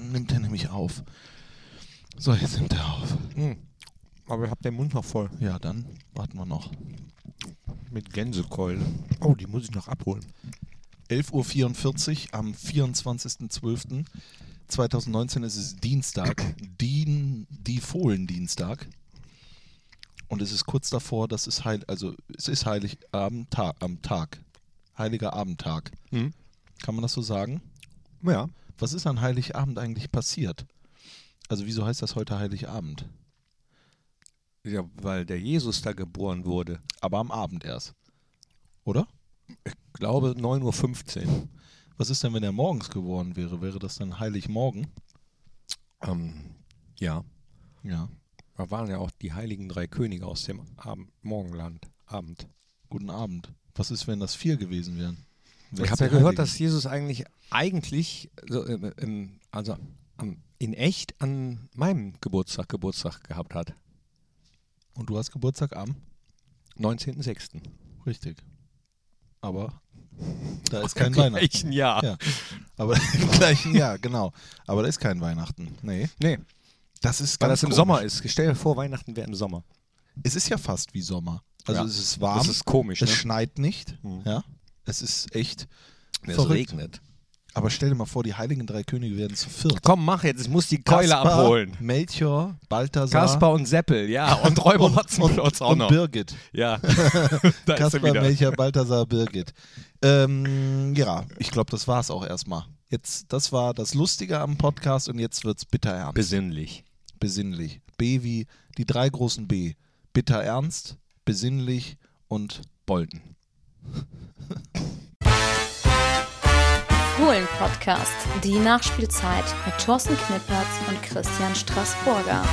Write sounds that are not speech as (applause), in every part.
dann nimmt er nämlich auf. So, jetzt nimmt er auf. Hm. Aber ich habe den Mund noch voll. Ja, dann warten wir noch. Mit Gänsekeule. Oh, die muss ich noch abholen. 11.44 Uhr am 24.12.2019 ist es Dienstag, Dien, die Fohlendienstag. Und es ist kurz davor, dass es heil, also es ist Heiligabend Tag, am Tag. Heiliger Abendtag. Hm. Kann man das so sagen? Ja. Was ist an Heiligabend eigentlich passiert? Also wieso heißt das heute Heiligabend? Ja, weil der Jesus da geboren wurde. Aber am Abend erst. Oder? Ich glaube 9.15 Uhr. Was ist denn, wenn er morgens geboren wäre? Wäre das dann Heiligmorgen? Ähm, ja. Ja. Da waren ja auch die heiligen drei Könige aus dem Abend, Morgenland. Abend. Guten Abend. Was ist, wenn das vier gewesen wären? Ich habe ja gehört, dass Jesus eigentlich, eigentlich, so, im, im, also am- in echt an meinem Geburtstag Geburtstag gehabt hat. Und du hast Geburtstag am? 19.06. Richtig. Aber da (laughs) ist kein Im Weihnachten. gleichen Jahr. Ja. Aber (laughs) im gleichen Jahr, genau. Aber da ist kein Weihnachten. Nee. Nee, Das ist weil das im komisch. Sommer ist. Stell dir vor, Weihnachten wäre im Sommer. Es ist ja fast wie Sommer. Also Ja. es ist warm. Das ist komisch, es ne? schneit nicht. Mhm. Ja. Es ist echt. Es verrückt. regnet. Aber stell dir mal vor, die heiligen drei Könige werden zu viert. Komm, mach jetzt, ich muss die Keule Kaspar, abholen. Melchior, Balthasar Kaspar und Seppel, ja. (laughs) Und Räuber und, Hotzenplotz auch und noch. Birgit. Ja. (laughs) (laughs) da Kaspar. Melchior, Balthasar, Birgit. Ähm, ja, ich glaube, das war es auch erstmal. Jetzt, das war das Lustige am Podcast und jetzt wird's bitter ernst. Besinnlich. besinnlich. B wie die drei großen B. Bitter ernst, besinnlich und Bolton. Fohlen-Podcast, die Nachspielzeit mit Thorsten Knippertz und Christian Straßburger.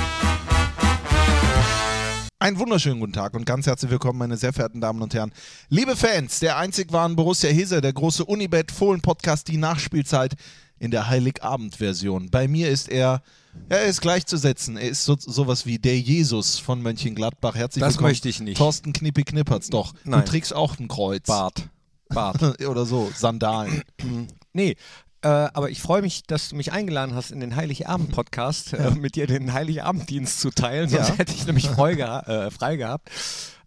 Einen wunderschönen guten Tag und ganz herzlich willkommen, meine sehr verehrten Damen und Herren. Liebe Fans der einzig wahren Borussia Hese, der große Unibet Fohlen Podcast, die Nachspielzeit in der Heiligabend-Version. Bei mir ist er, er ist gleichzusetzen. Er ist so, sowas wie der Jesus von Mönchengladbach. Herzlich Das willkommen. möchte ich nicht. Thorsten Knippi Knippertz, doch. Nein. Du trägst auch ein Kreuz. Bart. Bart. (laughs) Oder so, Sandalen. (clears throat) Nee, äh, aber ich freue mich, dass du mich eingeladen hast in den Heiligabend-Podcast, äh, mit dir den Heiligabenddienst zu teilen. Sonst Ja. hätte ich nämlich frei, geha äh, frei gehabt.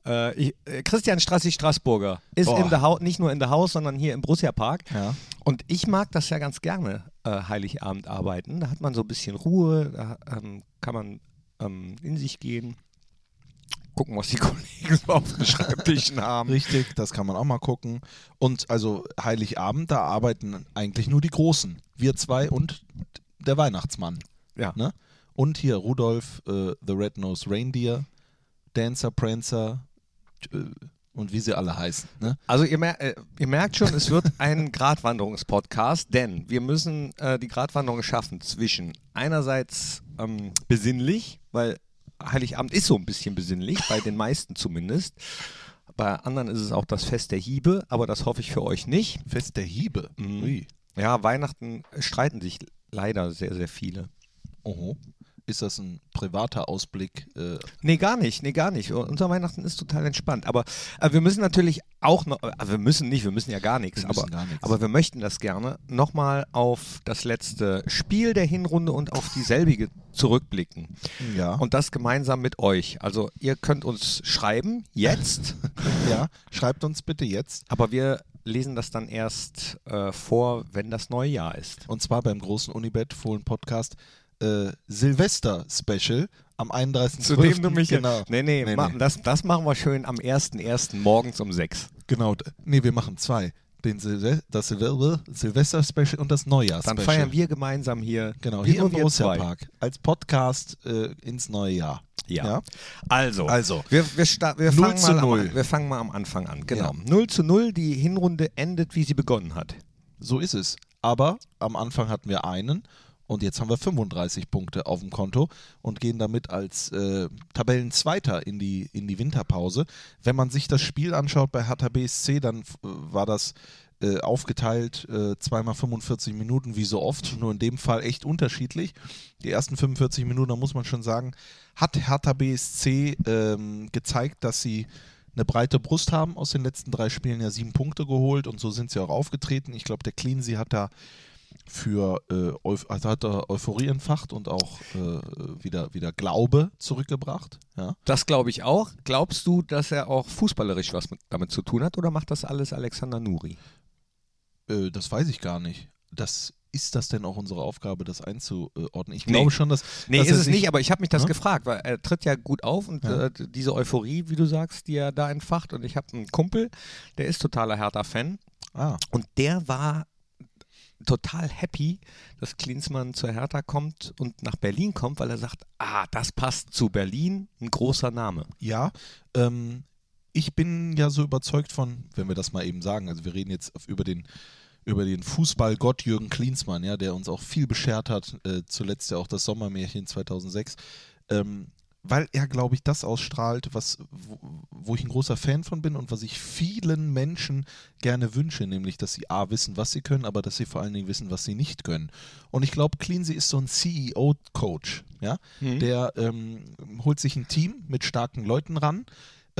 Äh, ich, äh, Christian Strassi Straßburger ist in der nicht nur in der Haus, sondern hier im Borussia Park. Ja. Und ich mag das ja ganz gerne, äh, Heiligabend arbeiten. Da hat man so ein bisschen Ruhe, da ähm, kann man ähm, in sich gehen, gucken, was die (laughs) Kollegen so auf den Schreibtischen haben. Richtig, das kann man auch mal gucken. Und also Heiligabend, da arbeiten eigentlich nur die Großen. Wir zwei und der Weihnachtsmann. Ja. Ne? Und hier Rudolf, äh, The Red-Nosed Reindeer, Dancer, Prancer und wie sie alle heißen. Ne? Also ihr, mer äh, ihr merkt schon, es wird ein (laughs) Gratwanderungspodcast, denn wir müssen äh, die Gratwanderung schaffen zwischen einerseits ähm, besinnlich, weil Heiligabend ist so ein bisschen besinnlich, bei den meisten zumindest. Bei anderen ist es auch das Fest der Hiebe, aber das hoffe ich für euch nicht. Fest der Hiebe. Mhm. Ja, Weihnachten streiten sich leider sehr, sehr viele. Oho. Ist das ein privater Ausblick? Äh, Nee, gar nicht, nee, gar nicht. Unser Weihnachten ist total entspannt. Aber äh, wir müssen natürlich auch noch, äh, wir müssen nicht, wir müssen ja gar nichts, aber, gar aber wir möchten das gerne nochmal auf das letzte Spiel der Hinrunde und auf dieselbige zurückblicken. ja. Und das gemeinsam mit euch. Also ihr könnt uns schreiben, jetzt, (laughs) ja, schreibt uns bitte jetzt. aber wir lesen das dann erst äh, vor, wenn das neue Jahr ist. Und zwar beim großen Unibet Fohlen Podcast äh, Silvester Special am 31.12. Zu dem du mich. genau. Nee, nee, Nee, nee. Das, das machen wir schön am 1.1. morgens um 6. Genau. Nee, wir machen zwei. Den Silve das Silve Silvester Special und das Neujahr Dann feiern wir gemeinsam hier. Genau, hier im und wir Borussia zwei. Park. Als Podcast äh, ins neue Jahr. Ja. Ja. Also, Also. wir, wir, wir, 0 fangen zu mal 0. Am, wir fangen mal am Anfang an. Genau. Ja. 0 zu 0, die Hinrunde endet, wie sie begonnen hat. So ist es. Aber am Anfang hatten wir einen und jetzt haben wir 35 Punkte auf dem Konto und gehen damit als äh, Tabellenzweiter in die, in die Winterpause. Wenn man sich das Spiel anschaut bei Hertha BSC, dann f- war das äh, aufgeteilt äh, zweimal 45 Minuten, wie so oft, nur in dem Fall echt unterschiedlich. Die ersten 45 Minuten, da muss man schon sagen, hat Hertha BSC ähm, gezeigt, dass sie eine breite Brust haben aus den letzten drei Spielen ja sieben Punkte geholt und so sind sie auch aufgetreten. Ich glaube, der Cleansey hat da für äh, also hat er Euphorie entfacht und auch äh, wieder, wieder Glaube zurückgebracht. Ja. Das glaube ich auch. Glaubst du, dass er auch fußballerisch was mit, damit zu tun hat oder macht das alles Alexander Nuri? Äh, das weiß ich gar nicht. Das ist das denn auch unsere Aufgabe, das einzuordnen? Ich Nee. glaube schon, dass. Nee, dass ist es nicht, aber ich habe mich das Ne? gefragt, weil er tritt ja gut auf und Ja. äh, diese Euphorie, wie du sagst, die er da entfacht. Und ich habe einen Kumpel, der ist totaler Hertha-Fan Ah, und der war total happy, dass Klinsmann zur Hertha kommt und nach Berlin kommt, weil er sagt, ah, das passt zu Berlin, ein großer Name. ja. Ähm, ich bin ja so überzeugt von, wenn wir das mal eben sagen, also wir reden jetzt über den über den Fußballgott Jürgen Klinsmann, ja, der uns auch viel beschert hat, äh, zuletzt ja auch das Sommermärchen 2006, ähm, weil er, glaube ich, das ausstrahlt, was, wo, wo ich ein großer Fan von bin und was ich vielen Menschen gerne wünsche, nämlich, dass sie A, wissen, was sie können, aber dass sie vor allen Dingen wissen, was sie nicht können. Und ich glaube, Cleansey ist so ein CEO-Coach, ja, der ähm, holt sich ein Team mit starken Leuten ran,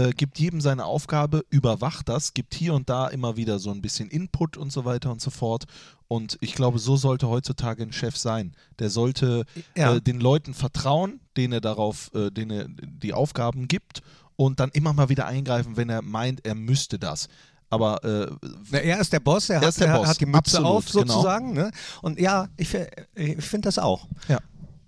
äh, gibt jedem seine Aufgabe, überwacht das, gibt hier und da immer wieder so ein bisschen Input und so weiter und so fort. Und ich glaube, so sollte heutzutage ein Chef sein. Der sollte Ja. äh, den Leuten vertrauen, denen er darauf, äh, denen er die Aufgaben gibt und dann immer mal wieder eingreifen, wenn er meint, er müsste das. Aber äh, Na, er ist der Boss, er, Er hat, der er Boss, hat die Mütze absolut, auf genau. sozusagen. Ne? Und ja, ich, fi- ich finde das auch. ja.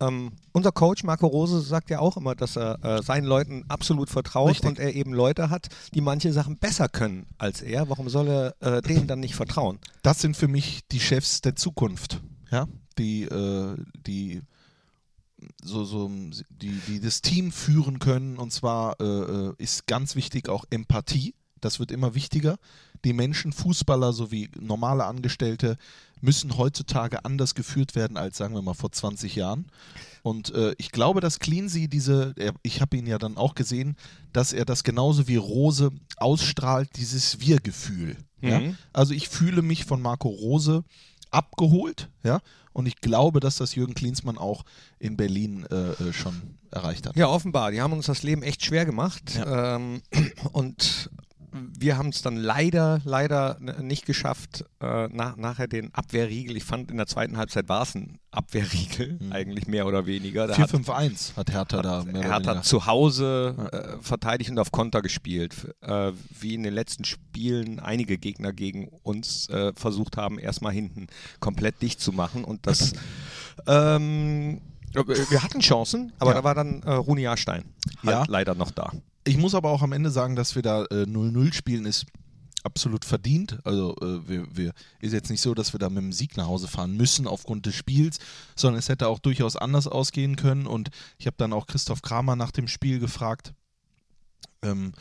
Ähm, unser Coach Marco Rose sagt ja auch immer, dass er äh, seinen Leuten absolut vertraut Richtig. und er eben Leute hat, die manche Sachen besser können als er. Warum soll er äh, denen dann nicht vertrauen? das sind für mich die Chefs der Zukunft, ja, die, äh, die so, so die, die das Team führen können und zwar äh, äh, ist ganz wichtig auch Empathie. Das wird immer wichtiger. Die Menschen, Fußballer sowie normale Angestellte müssen heutzutage anders geführt werden als, sagen wir mal, vor 20 Jahren. Und äh, ich glaube, dass Cleansey diese, er, ich habe ihn ja dann auch gesehen, dass er das genauso wie Rose ausstrahlt, dieses Wir-Gefühl. Ja? Mhm. Also ich fühle mich von Marco Rose abgeholt, ja, und ich glaube, dass das Jürgen Klinsmann auch in Berlin äh, äh, schon erreicht hat. Ja, offenbar. Die haben uns das Leben echt schwer gemacht. Ja. Ähm, (clears throat) und wir haben es dann leider, leider nicht geschafft, äh, nach, nachher den Abwehrriegel. Ich fand, in der zweiten Halbzeit war es ein Abwehrriegel, eigentlich mehr oder weniger. Da hat- 4-5-1 hat Hertha da mehr Er oder hat zu Hause äh, verteidigt und auf Konter gespielt. Äh, wie in den letzten Spielen einige Gegner gegen uns äh, versucht haben, erstmal hinten komplett dicht zu machen. Und das. (clears throat) ähm, wir hatten Chancen, aber Ja. da war dann äh, Runi Jahrstein halt Ja. leider noch da. Ich muss aber auch am Ende sagen, dass wir da äh, 0-0 spielen, ist absolut verdient. Also äh, wir, wir ist jetzt nicht so, dass wir da mit dem Sieg nach Hause fahren müssen aufgrund des Spiels, sondern es hätte auch durchaus anders ausgehen können. Und ich habe dann auch Christoph Kramer nach dem Spiel gefragt, ähm,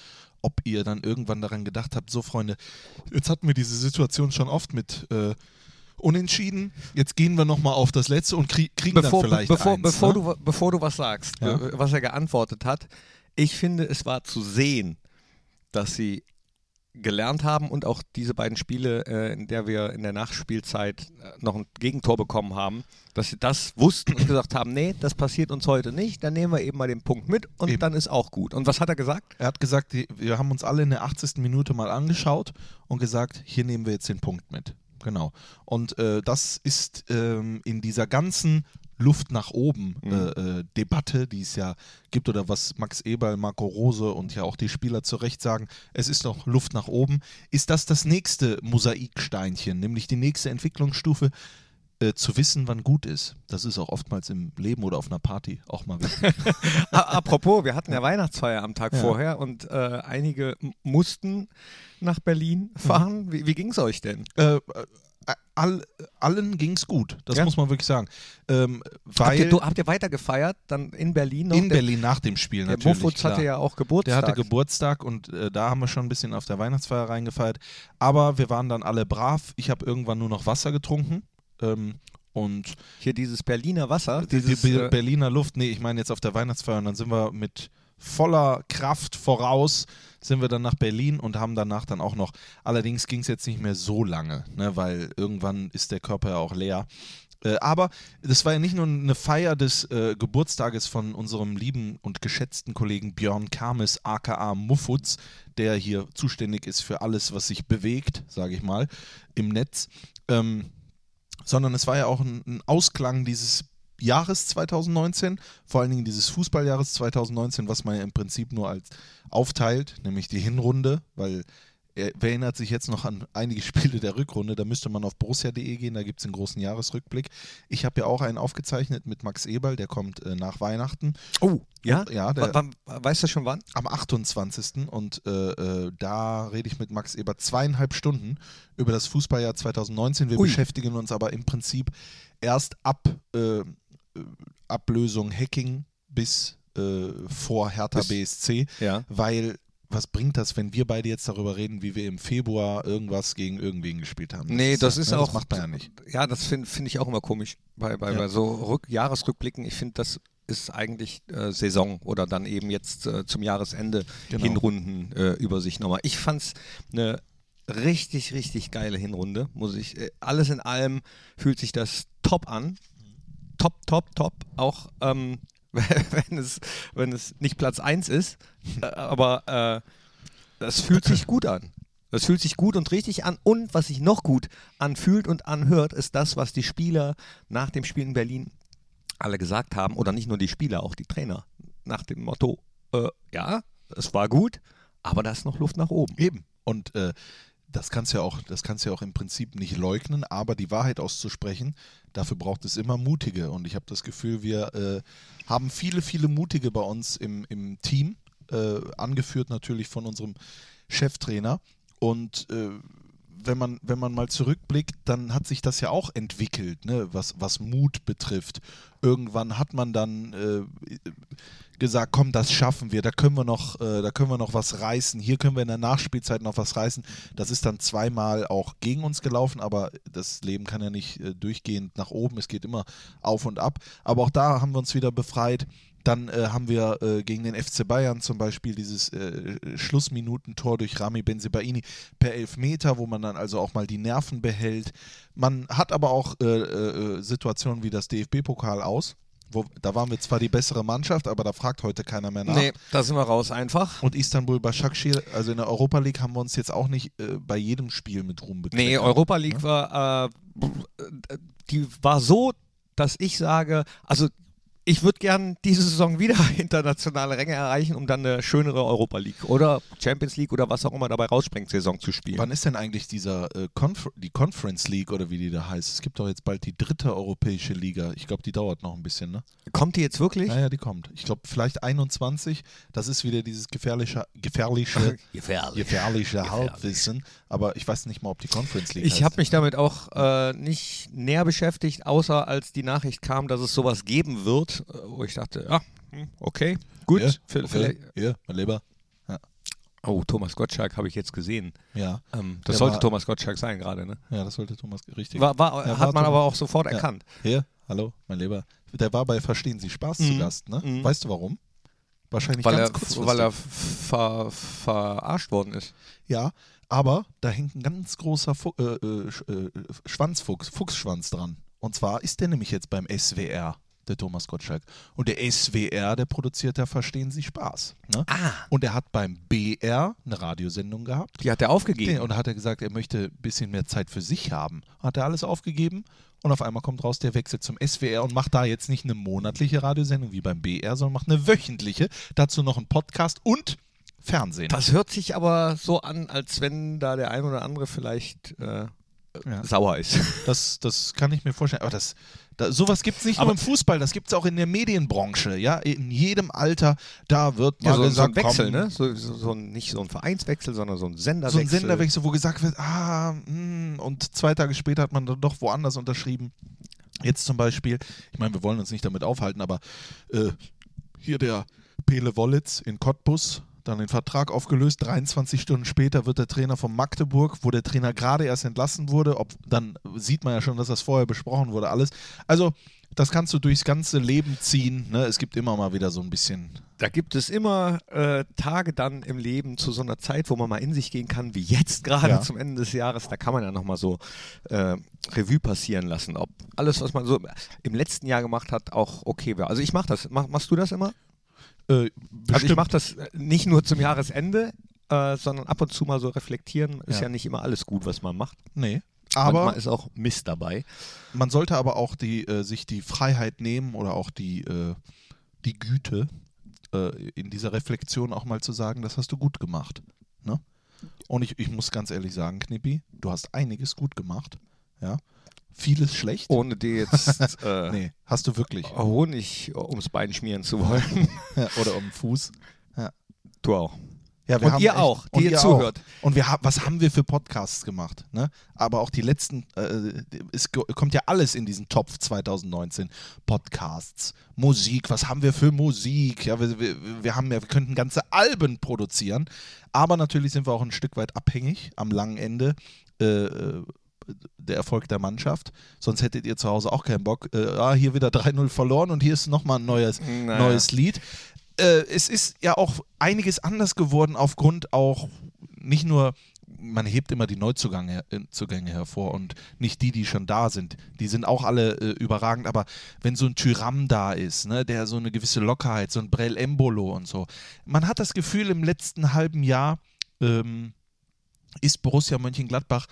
ob ihr dann irgendwann daran gedacht habt, so Freunde, jetzt hatten wir diese Situation schon oft mit äh, Unentschieden, jetzt gehen wir nochmal auf das Letzte und krieg, kriegen Bevor, dann vielleicht bevor, eins. bevor, ne? du, bevor du was sagst, Ja. äh, was er geantwortet hat, ich finde, es war zu sehen, dass sie gelernt haben und auch diese beiden Spiele, äh, in der wir in der Nachspielzeit äh, noch ein Gegentor bekommen haben, dass sie das wussten und gesagt haben, nee, das passiert uns heute nicht, dann nehmen wir eben mal den Punkt mit und Eben. dann ist auch gut. Und was hat er gesagt? Er hat gesagt, die- wir haben uns alle in der 80. Minute mal angeschaut und gesagt, hier nehmen wir jetzt den Punkt mit. Genau. Und äh, das ist ähm, in dieser ganzen Luft nach oben Mhm. äh, äh, Debatte, die es ja gibt, oder was Max Eberl, Marco Rose und ja auch die Spieler zu Recht sagen, es ist noch Luft nach oben, ist das das nächste Mosaiksteinchen, nämlich die nächste Entwicklungsstufe, äh, zu wissen, wann gut ist. Das ist auch oftmals im Leben oder auf einer Party auch mal wichtig. (laughs) Apropos, wir hatten ja Weihnachtsfeier am Tag Ja. vorher und äh, einige mussten nach Berlin fahren. Wie, wie ging es euch denn? äh, äh, all, allen ging es gut, das Ja? muss man wirklich sagen. Ähm, Habt ihr, du, habt ihr weiter gefeiert, dann in Berlin noch? in Der- Berlin nach dem Spiel Der natürlich. Mofutz hatte ja auch Der Geburtstag. hatte Geburtstag und äh, da haben wir schon ein bisschen auf der Weihnachtsfeier reingefeiert. Aber wir waren dann alle brav. Ich habe irgendwann nur noch Wasser getrunken. Ähm, und Hier dieses Berliner Wasser. die, die Dieses, Be äh, Berliner Luft, nee, ich meine jetzt auf der Weihnachtsfeier und dann sind wir mit voller Kraft voraus, sind wir dann nach Berlin und haben danach dann auch noch, allerdings ging es jetzt nicht mehr so lange, ne, weil irgendwann ist der Körper ja auch leer. Äh, aber das war ja nicht nur eine Feier des äh, Geburtstages von unserem lieben und geschätzten Kollegen Björn Kames, aka Muffutz, der hier zuständig ist für alles, was sich bewegt, sage ich mal, im Netz. Ähm, sondern es war ja auch ein, ein Ausklang dieses Jahres 2019, vor allen Dingen dieses Fußballjahres 2019, was man ja im Prinzip nur als aufteilt, nämlich die Hinrunde, weil er, wer erinnert sich jetzt noch an einige (laughs) Spiele der Rückrunde? Da müsste man auf borussia.de gehen, da gibt es einen großen Jahresrückblick. Ich habe ja auch einen aufgezeichnet mit Max Eberl, der kommt äh, nach Weihnachten. Oh, ja? Ja, der, weißt du schon wann? am 28. Und äh, äh, da rede ich mit Max Eber zweieinhalb Stunden über das Fußballjahr 2019. Wir Ui. beschäftigen uns aber im Prinzip erst ab äh, äh, Ablösung Hacking bis äh, vor Hertha Bis- BSC, Ja. weil was bringt das, wenn wir beide jetzt darüber reden, wie wir im Februar irgendwas gegen irgendwen gespielt haben? Nee, das ist ne, auch. Das macht man ja nicht. Ja, das finde find ich auch immer komisch bei, bei, Ja. bei so Rück Jahresrückblicken. Ich finde, das ist eigentlich äh, Saison oder dann eben jetzt äh, zum Jahresende Genau. Hinrundenübersicht äh, Übersicht nochmal. Ich fand es eine richtig, richtig geile Hinrunde, muss ich. Äh, alles in allem fühlt sich das top an. Top, top, top. Auch ähm, (laughs) wenn, es, wenn es nicht Platz 1 ist, äh, aber äh, das fühlt sich gut an. Das fühlt sich gut und richtig an. Und was sich noch gut anfühlt und anhört, ist das, was die Spieler nach dem Spiel in Berlin alle gesagt haben. Oder nicht nur die Spieler, auch die Trainer. Nach dem Motto, äh, ja, es war gut, aber da ist noch Luft nach oben. Eben. Und äh, das kannst ja auch, das kannst ja auch im Prinzip nicht leugnen, aber die Wahrheit auszusprechen, dafür braucht es immer Mutige. Und ich habe das Gefühl, wir äh, haben viele, viele Mutige bei uns im, im Team, äh, angeführt natürlich von unserem Cheftrainer. Und äh, wenn man, wenn man mal zurückblickt, dann hat sich das ja auch entwickelt, ne, was, was Mut betrifft. Irgendwann hat man dann äh, gesagt, komm, das schaffen wir, da können wir noch, äh, da können wir noch was reißen, hier können wir in der Nachspielzeit noch was reißen. Das ist dann zweimal auch gegen uns gelaufen, aber das Leben kann ja nicht äh, durchgehend nach oben, es geht immer auf und ab. Aber auch da haben wir uns wieder befreit. Dann äh, haben wir äh, gegen den FC Bayern zum Beispiel dieses äh, Schlussminutentor durch Rami Benzebaini per Elfmeter, wo man dann also auch mal die Nerven behält. Man hat aber auch äh, äh, Situationen wie das DFB-Pokal aus. Wo, da waren wir zwar die bessere Mannschaft, aber da fragt heute keiner mehr nach. Nee, da sind wir raus einfach. Und Istanbul Başakşehir, also in der Europa League haben wir uns jetzt auch nicht äh, bei jedem Spiel mit Ruhm bekleckert. Nee, Europa League war, äh, die war so, dass ich sage, also ich würde gern diese Saison wieder (laughs) internationale Ränge erreichen, um dann eine schönere Europa League oder Champions League oder was auch immer dabei rausspringt, Saison zu spielen. Wann ist denn eigentlich dieser äh, Confer die Conference League oder wie die da heißt? Es gibt doch jetzt bald die dritte europäische Liga. Ich glaube, die dauert noch ein bisschen, ne? Kommt die jetzt wirklich? Naja, die kommt. Ich glaube, vielleicht 21. Das ist wieder dieses gefährliche, gefährliche, (laughs) Gefährlich. gefährliche Halbwissen. Aber ich weiß nicht mal, ob die Conference League Ich habe mich damit auch äh, nicht näher beschäftigt, außer als die Nachricht kam, dass es sowas geben wird, äh, wo ich dachte, ja, hm, okay, gut. Ja, vielleicht- Ja, mein Lieber. Oh, Thomas Gottschalk habe ich jetzt gesehen. Ja. Ähm, das Der sollte war- Thomas Gottschalk sein gerade, ne? ja, das sollte Thomas richtig. War, war, Ja, hat man Thomas. aber auch sofort Ja. erkannt. Hier, hallo, mein Lieber. Der war bei Verstehen Sie Spaß zu Mhm. Gast, ne? Mhm. Weißt du warum? Wahrscheinlich Weil ganz er, kurzfristig. weil er ver, verarscht worden ist. Ja, aber da hängt ein ganz großer Fu äh, äh, äh, Schwanzfuchs, Fuchsschwanz dran. Und zwar ist der nämlich jetzt beim SWR, der Thomas Gottschalk. Und der SWR, der produziert da Verstehen Sie Spaß. Ne? Ah. Und er hat beim BR eine Radiosendung gehabt. Die hat er aufgegeben. Und hat er gesagt, er möchte ein bisschen mehr Zeit für sich haben. Hat er alles aufgegeben und auf einmal kommt raus, der wechselt zum SWR und macht da jetzt nicht eine monatliche Radiosendung wie beim BR, sondern macht eine wöchentliche. Dazu noch einen Podcast und Fernsehen. Das hört sich aber so an, als wenn da der ein oder andere vielleicht äh, Ja. sauer ist. (laughs) Das, das kann ich mir vorstellen. Aber das, da, sowas gibt es nicht Aber- nur im Fußball, das gibt es auch in der Medienbranche. Ja, in jedem Alter, da wird mal Ja, so, so gesagt, ein Wechsel, komm, ne? So, so, so ein, nicht so ein Vereinswechsel, sondern so ein So Senderwechsel. ein Senderwechsel, wo gesagt wird, ah, mm, und zwei Tage später hat man dann doch woanders unterschrieben. Jetzt zum Beispiel, ich meine, wir wollen uns nicht damit aufhalten, aber äh, hier der Pele Wollitz in Cottbus, dann den Vertrag aufgelöst. 23 Stunden später wird der Trainer von Magdeburg, wo der Trainer gerade erst entlassen wurde. Ob, dann sieht man ja schon, dass das vorher besprochen wurde, alles. Also, das kannst du durchs ganze Leben ziehen. Ne? Es gibt immer mal wieder so ein bisschen. Da gibt es immer äh, Tage dann im Leben zu so einer Zeit, wo man mal in sich gehen kann, wie jetzt gerade Ja. zum Ende des Jahres. Da kann man ja nochmal so äh, Revue passieren lassen, ob alles, was man so im letzten Jahr gemacht hat, auch okay wäre. Also ich mache das. Mach, machst du das immer? Äh, Also ich mache das äh, nicht nur zum Jahresende, äh, sondern ab und zu mal so reflektieren. Ist Ja. ja nicht immer alles gut, was man macht. Nee, Aber Manchmal ist auch Mist dabei. man sollte aber auch die, äh, sich die Freiheit nehmen oder auch die, äh, die Güte, äh, in dieser Reflexion auch mal zu sagen, das hast du gut gemacht. Ne? Und ich, ich muss ganz ehrlich sagen, Knippi, du hast einiges gut gemacht. Ja? Vieles schlecht. Ohne dir jetzt (laughs) äh, Nee, hast du wirklich. Honig ums Bein schmieren zu wollen. (laughs) oder um den Fuß. Du auch. Ja, Und ihr auch, die ihr zuhört. Auch. Und wir haben, was haben wir für Podcasts gemacht? Ne? Aber auch die letzten, äh, es kommt ja alles in diesen Topf 2019. Podcasts, Musik, was haben wir für Musik? Ja, wir, wir, wir haben ja, wir könnten ganze Alben produzieren. Aber natürlich sind wir auch ein Stück weit abhängig am langen Ende. Äh, äh, der Erfolg der Mannschaft. Sonst hättet ihr zu Hause auch keinen Bock. Äh, ah, hier wieder 3-0 verloren und hier ist nochmal ein neues, Naja. neues Lied. Äh, es ist ja auch einiges anders geworden aufgrund auch nicht nur, man hebt immer die Neuzugänge äh, Zugänge hervor und nicht die, die schon da sind. Die sind auch alle äh, überragend, aber wenn so ein Tyram da ist, ne, der so eine gewisse Lockerheit, so ein Brell Embolo und so, man hat das Gefühl, im letzten halben Jahr ähm, ist Borussia Mönchengladbach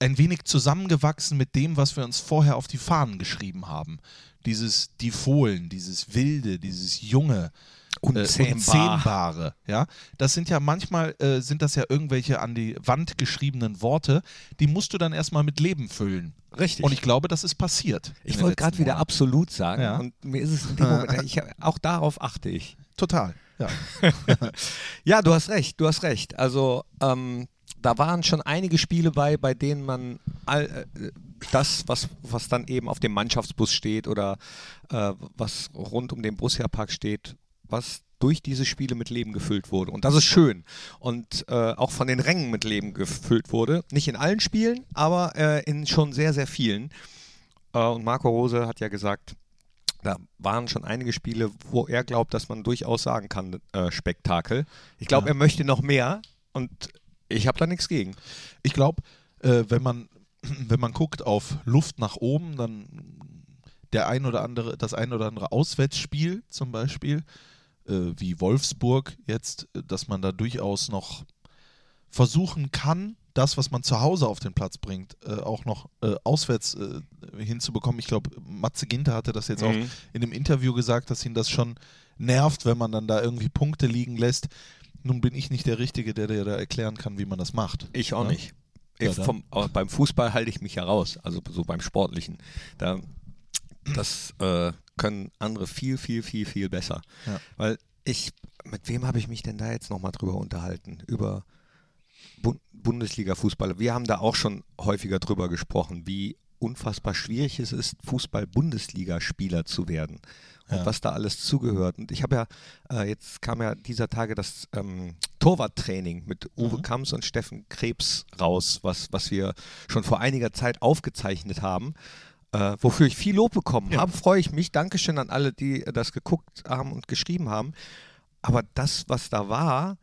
ein wenig zusammengewachsen mit dem, was wir uns vorher auf die Fahnen geschrieben haben. Dieses die Fohlen, dieses Wilde, dieses Junge, Unzähmbar. äh, Unzähmbare. Ja? Das sind ja manchmal, äh, sind das ja irgendwelche an die Wand geschriebenen Worte, die musst du dann erstmal mit Leben füllen. Richtig. Und ich glaube, das ist passiert. ich wollte gerade wieder absolut sagen Ja. und mir ist es in dem Moment, (laughs) ich, auch darauf achte ich. Total. Ja. (laughs) Ja, du hast recht, du hast recht. Also ähm, da waren schon einige Spiele bei, bei denen man all, äh, das, was, was dann eben auf dem Mannschaftsbus steht oder äh, was rund um den Borussia-Park steht, was durch diese Spiele mit Leben gefüllt wurde. Und das ist schön. Und äh, auch von den Rängen mit Leben gefüllt wurde. Nicht in allen Spielen, aber äh, in schon sehr, sehr vielen. Äh, und Marco Rose hat ja gesagt, da waren schon einige Spiele, wo er glaubt, dass man durchaus sagen kann, äh, Spektakel. Ich glaube, Ja. er möchte noch mehr und ich habe da nichts gegen. Ich glaube, äh, wenn man (clears throat) wenn man guckt auf Luft nach oben, dann der ein oder andere, das ein oder andere Auswärtsspiel zum Beispiel, äh, wie Wolfsburg jetzt, äh, dass man da durchaus noch versuchen kann, das, was man zu Hause auf den Platz bringt, äh, auch noch äh, auswärts äh, hinzubekommen. Ich glaube, Matze Ginter hatte das jetzt auch Mhm. in dem Interview gesagt, dass ihn das schon nervt, wenn man dann da irgendwie Punkte liegen lässt. Nun bin ich nicht der Richtige, der dir da erklären kann, wie man das macht. Ich auch Ja? nicht. Ja, Ich dann. vom, aber beim Fußball halte ich mich ja raus, also so beim Sportlichen. Da, das äh, können andere viel, viel, viel, viel besser. Ja. Weil ich, mit wem habe ich mich denn da jetzt nochmal drüber unterhalten? Über Bun Bundesliga-Fußballer. Wir haben da auch schon häufiger drüber gesprochen, wie unfassbar schwierig es ist, Fußball-Bundesliga-Spieler zu werden und Ja. was da alles zugehört. Und ich habe ja, äh, jetzt kam ja dieser Tage das ähm, Torwarttraining mit Uwe Mhm. Kamps und Steffen Krebs raus, was, was wir schon vor einiger Zeit aufgezeichnet haben. Äh, wofür ich viel Lob bekommen Ja. habe, freue ich mich. Dankeschön an alle, die das geguckt haben und geschrieben haben. Aber das, was da war,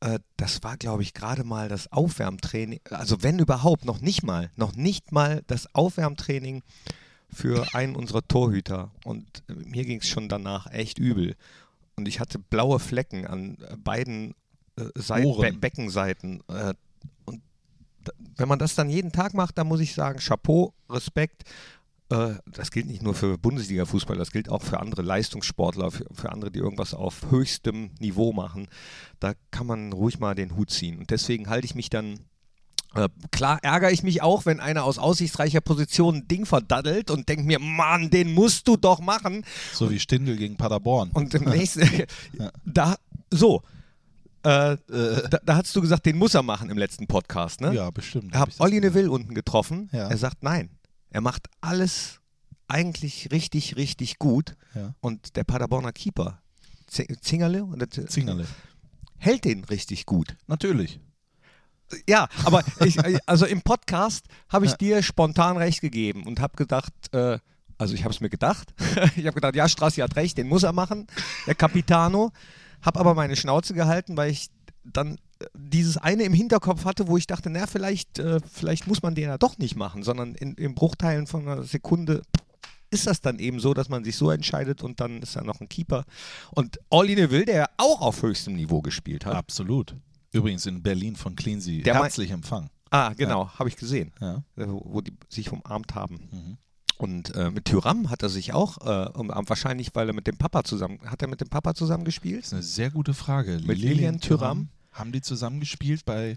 äh, das war, glaube ich, gerade mal das Aufwärmtraining. Also wenn überhaupt, noch nicht mal, noch nicht mal das Aufwärmtraining für einen unserer Torhüter. Und äh, mir ging es schon danach echt übel. Und ich hatte blaue Flecken an äh, beiden äh, Seit Ohren. Be Beckenseiten. Äh, und wenn man das dann jeden Tag macht, dann muss ich sagen, Chapeau, Respekt. Äh, Das gilt nicht nur für Bundesliga-Fußball, das gilt auch für andere Leistungssportler, für, für andere, die irgendwas auf höchstem Niveau machen. Da kann man ruhig mal den Hut ziehen. Und deswegen halte ich mich dann klar ärgere ich mich auch, wenn einer aus aussichtsreicher Position ein Ding verdaddelt und denkt mir, Mann, den musst du doch machen. So wie Stindl gegen Paderborn. Und im (laughs) nächsten, da, so, äh, da, da hast du gesagt, den muss er machen im letzten Podcast, ne? ja, bestimmt. Habe hab ich das Olli Neville unten getroffen. Ja. Er sagt nein. Er macht alles eigentlich richtig, richtig gut. Ja. Und der Paderborner Keeper, Zingerle, Zingerle. hält den richtig gut. Natürlich. Ja, aber ich, also im Podcast habe ich dir spontan recht gegeben und habe gedacht, äh, also ich habe es mir gedacht. (laughs) ich habe gedacht, ja, Strassi hat recht, den muss er machen, der Capitano. Habe aber meine Schnauze gehalten, weil ich dann äh, dieses eine im Hinterkopf hatte, wo ich dachte, na, vielleicht, äh, vielleicht muss man den ja doch nicht machen, sondern in, in Bruchteilen von einer Sekunde ist das dann eben so, dass man sich so entscheidet und dann ist da noch ein Keeper. Und Olli Neville, der auch auf höchstem Niveau gespielt hat. Absolut. Übrigens in Berlin von mein- herzlich empfangen. Ah, genau, habe ich gesehen, Ja. äh, wo die sich umarmt haben. Mhm. Und äh, mit Tyram hat er sich auch äh, umarmt, wahrscheinlich, weil er mit dem Papa zusammen, hat er mit dem Papa zusammen gespielt? Das ist eine sehr gute Frage. Mit Lilian Thuram? Haben die zusammengespielt bei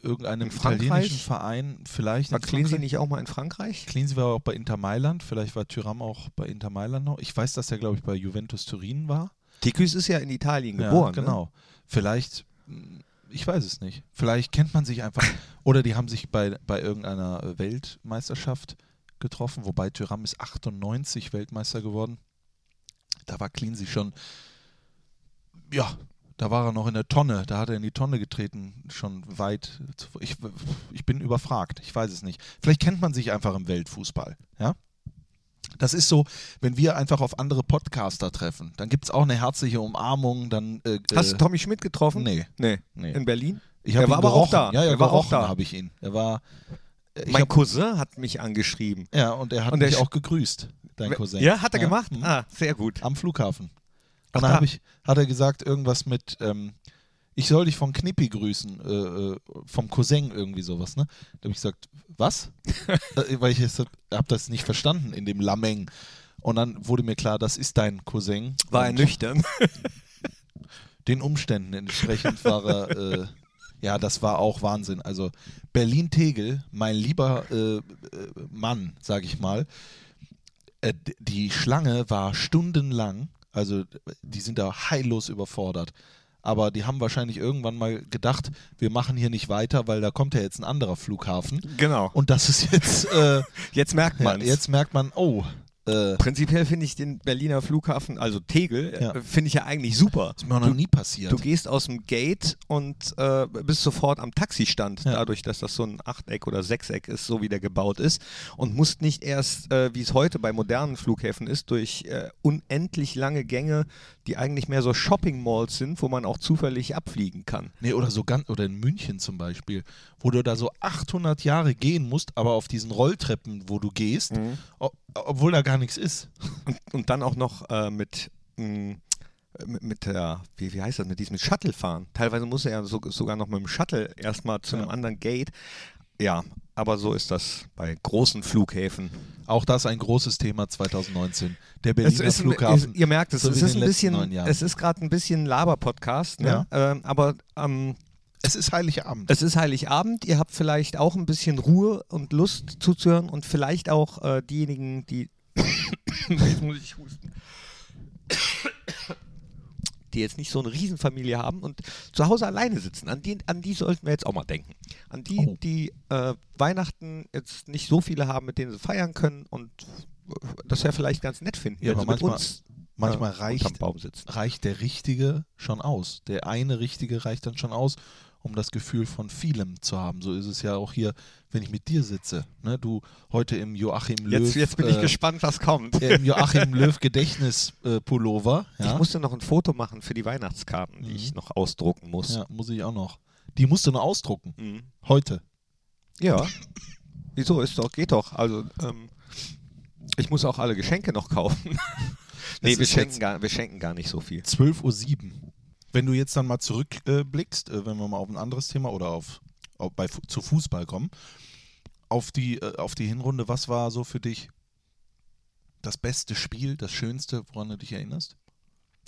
irgendeinem italienischen Verein? Vielleicht. War Cleansy nicht auch mal in Frankreich? Cleansy war auch bei Inter Mailand. Vielleicht war Thuram auch bei Inter Mailand noch. Ich weiß, dass er, glaube ich, bei Juventus Turin war. Tiküs ist ja in Italien geboren. Ja, genau. Vielleicht, mh, ich weiß es nicht. Vielleicht kennt man sich einfach. (laughs) oder die haben sich bei, bei irgendeiner Weltmeisterschaft getroffen, wobei Thuram ist 98 Weltmeister geworden. Da war Cleansy schon, ja, da war er noch in der Tonne, da hat er in die Tonne getreten, schon weit. Ich, ich bin überfragt, ich weiß es nicht. Vielleicht kennt man sich einfach im Weltfußball, ja? Das ist so, wenn wir einfach auf andere Podcaster treffen, dann gibt es auch eine herzliche Umarmung, dann äh, Hast du äh, Tommy Schmidt getroffen? Nee, Nee. nee. In Berlin? Ich Er war aber auch da. Ja, ja, Er war auch da. habe ich ihn. Er war. äh, mein hab, Cousin hat mich angeschrieben. ja, und er hat Und mich auch gegrüßt, dein Cousin. Ja, hat er gemacht? mhm. Ah, sehr gut. Am Flughafen. Ach, Und dann da. ich, hat er gesagt, irgendwas mit, ähm, ich soll dich von Knippi grüßen, äh, äh, vom Cousin irgendwie sowas, ne? Da habe ich gesagt, was? (laughs) äh, weil ich habe das nicht verstanden in dem Lameng. Und dann wurde mir klar, das ist dein Cousin. War er nüchtern? (laughs) Den Umständen entsprechend war er, äh, (laughs) ja, das war auch Wahnsinn. Also Berlin-Tegel, mein lieber äh, äh, Mann, sag ich mal, die Schlange war stundenlang, also die sind da heillos überfordert. Aber die haben wahrscheinlich irgendwann mal gedacht, wir machen hier nicht weiter, weil da kommt ja jetzt ein anderer Flughafen. genau. Und das ist jetzt, (laughs) äh, Jetzt merkt ja, man jetzt merkt man, oh, äh, Prinzipiell finde ich den Berliner Flughafen, also Tegel, Ja. äh, finde ich ja eigentlich super. ist mir noch nie passiert. Du gehst aus dem Gate und äh, bist sofort am Taxistand, Ja. dadurch, dass das so ein Achteck oder Sechseck ist, so wie der gebaut ist. Und musst nicht erst, äh, wie es heute bei modernen Flughäfen ist, durch äh, unendlich lange Gänge, die eigentlich mehr so Shopping-Malls sind, wo man auch zufällig abfliegen kann. Nee, oder so ganz, oder in München zum Beispiel, wo du da so 800 Jahre gehen musst, aber auf diesen Rolltreppen, wo du gehst, o- obwohl da gar nichts ist. Und, und dann auch noch äh, mit, mh, mit, mit der, wie, wie heißt das, mit diesem Shuttle fahren. Teilweise muss er ja so, sogar noch mit dem Shuttle erstmal zu einem Ja. anderen Gate. Ja, aber so ist das bei großen Flughäfen. Auch das ein großes Thema 2019. Der Berliner ist, Flughafen. Es, ihr merkt es, so es ist ein bisschen, es ist gerade ein bisschen Laber-Podcast, ne? ähm, aber ähm, es ist Heiligabend. es ist Heiligabend, ihr habt vielleicht auch ein bisschen Ruhe und Lust zuzuhören und vielleicht auch äh, diejenigen, die (coughs) jetzt muss ich husten. Die jetzt nicht so eine Riesenfamilie haben und zu Hause alleine sitzen. An die, an die sollten wir jetzt auch mal denken. An die, Oh. die äh, Weihnachten jetzt nicht so viele haben, mit denen sie feiern können und das ja vielleicht ganz nett finden, Ja, wenn aber sie mit manchmal- uns Manchmal äh, reicht, reicht der Richtige schon aus. Der eine Richtige reicht dann schon aus, um das Gefühl von vielem zu haben. So ist es ja auch hier, wenn ich mit dir sitze. Ne? Du heute im Joachim Löw. Jetzt, jetzt bin ich äh, gespannt, was kommt. Im Joachim (laughs) Löw Gedächtnis-Pullover. ja? Ich musste noch ein Foto machen für die Weihnachtskarten, die Mhm. ich noch ausdrucken muss. ja, muss ich auch noch. Die musst du noch ausdrucken. Mhm. Heute. Ja. Wieso? Ist doch, geht doch. Also, ähm, ich muss auch alle Geschenke noch kaufen. nee, wir schenken, gar, wir schenken gar nicht so viel. 12.07 Uhr. Wenn du jetzt dann mal zurückblickst, äh, äh, wenn wir mal auf ein anderes Thema oder auf, auf bei, zu Fußball kommen, auf die, äh, auf die Hinrunde, was war so für dich das beste Spiel, das schönste, woran du dich erinnerst?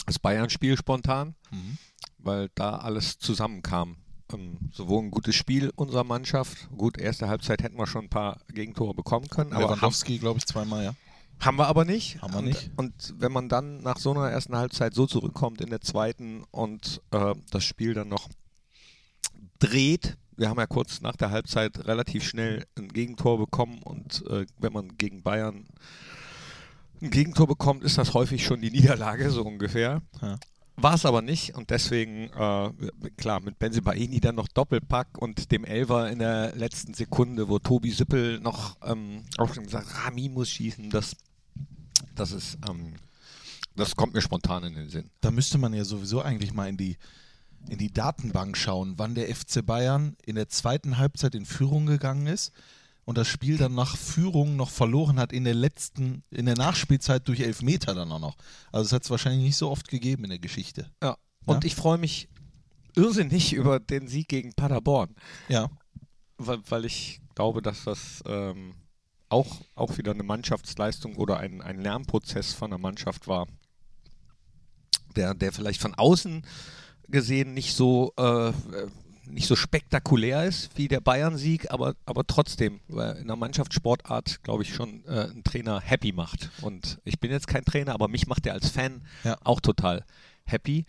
Das Bayern-Spiel spontan, Mhm. weil da alles zusammenkam. Ähm, sowohl ein gutes Spiel unserer Mannschaft, gut, erste Halbzeit hätten wir schon ein paar Gegentore bekommen können, aber Lewandowski, glaube ich, zweimal, ja. Haben wir aber nicht. Haben wir und, nicht. Und wenn man dann nach so einer ersten Halbzeit so zurückkommt in der zweiten und äh, das Spiel dann noch dreht, wir haben ja kurz nach der Halbzeit relativ schnell ein Gegentor bekommen und äh, wenn man gegen Bayern ein Gegentor bekommt, ist das häufig schon die Niederlage, so ungefähr. Ja. War es aber nicht und deswegen, äh, klar, mit Benzibaini dann noch Doppelpack und dem Elfer in der letzten Sekunde, wo Tobi Sippel noch ähm, auch schon gesagt, Rami muss schießen, das, das ist, ähm, das kommt mir spontan in den Sinn. Da müsste man ja sowieso eigentlich mal in die, in die Datenbank schauen, wann der FC Bayern in der zweiten Halbzeit in Führung gegangen ist und das Spiel dann nach Führung noch verloren hat in der letzten, in der Nachspielzeit durch Elfmeter dann auch noch. Also es hat es wahrscheinlich nicht so oft gegeben in der Geschichte. Ja. Und Ja? ich freue mich irrsinnig über den Sieg gegen Paderborn. Ja. weil, weil ich glaube, dass das ähm, auch, auch wieder eine Mannschaftsleistung oder ein, ein Lernprozess von der Mannschaft war, der, der vielleicht von außen gesehen nicht so, äh, nicht so spektakulär ist wie der Bayern-Sieg, aber, aber trotzdem weil in der Mannschaftssportart, glaube ich, schon äh, ein Trainer happy macht. Und ich bin jetzt kein Trainer, aber mich macht er als Fan Ja. auch total happy.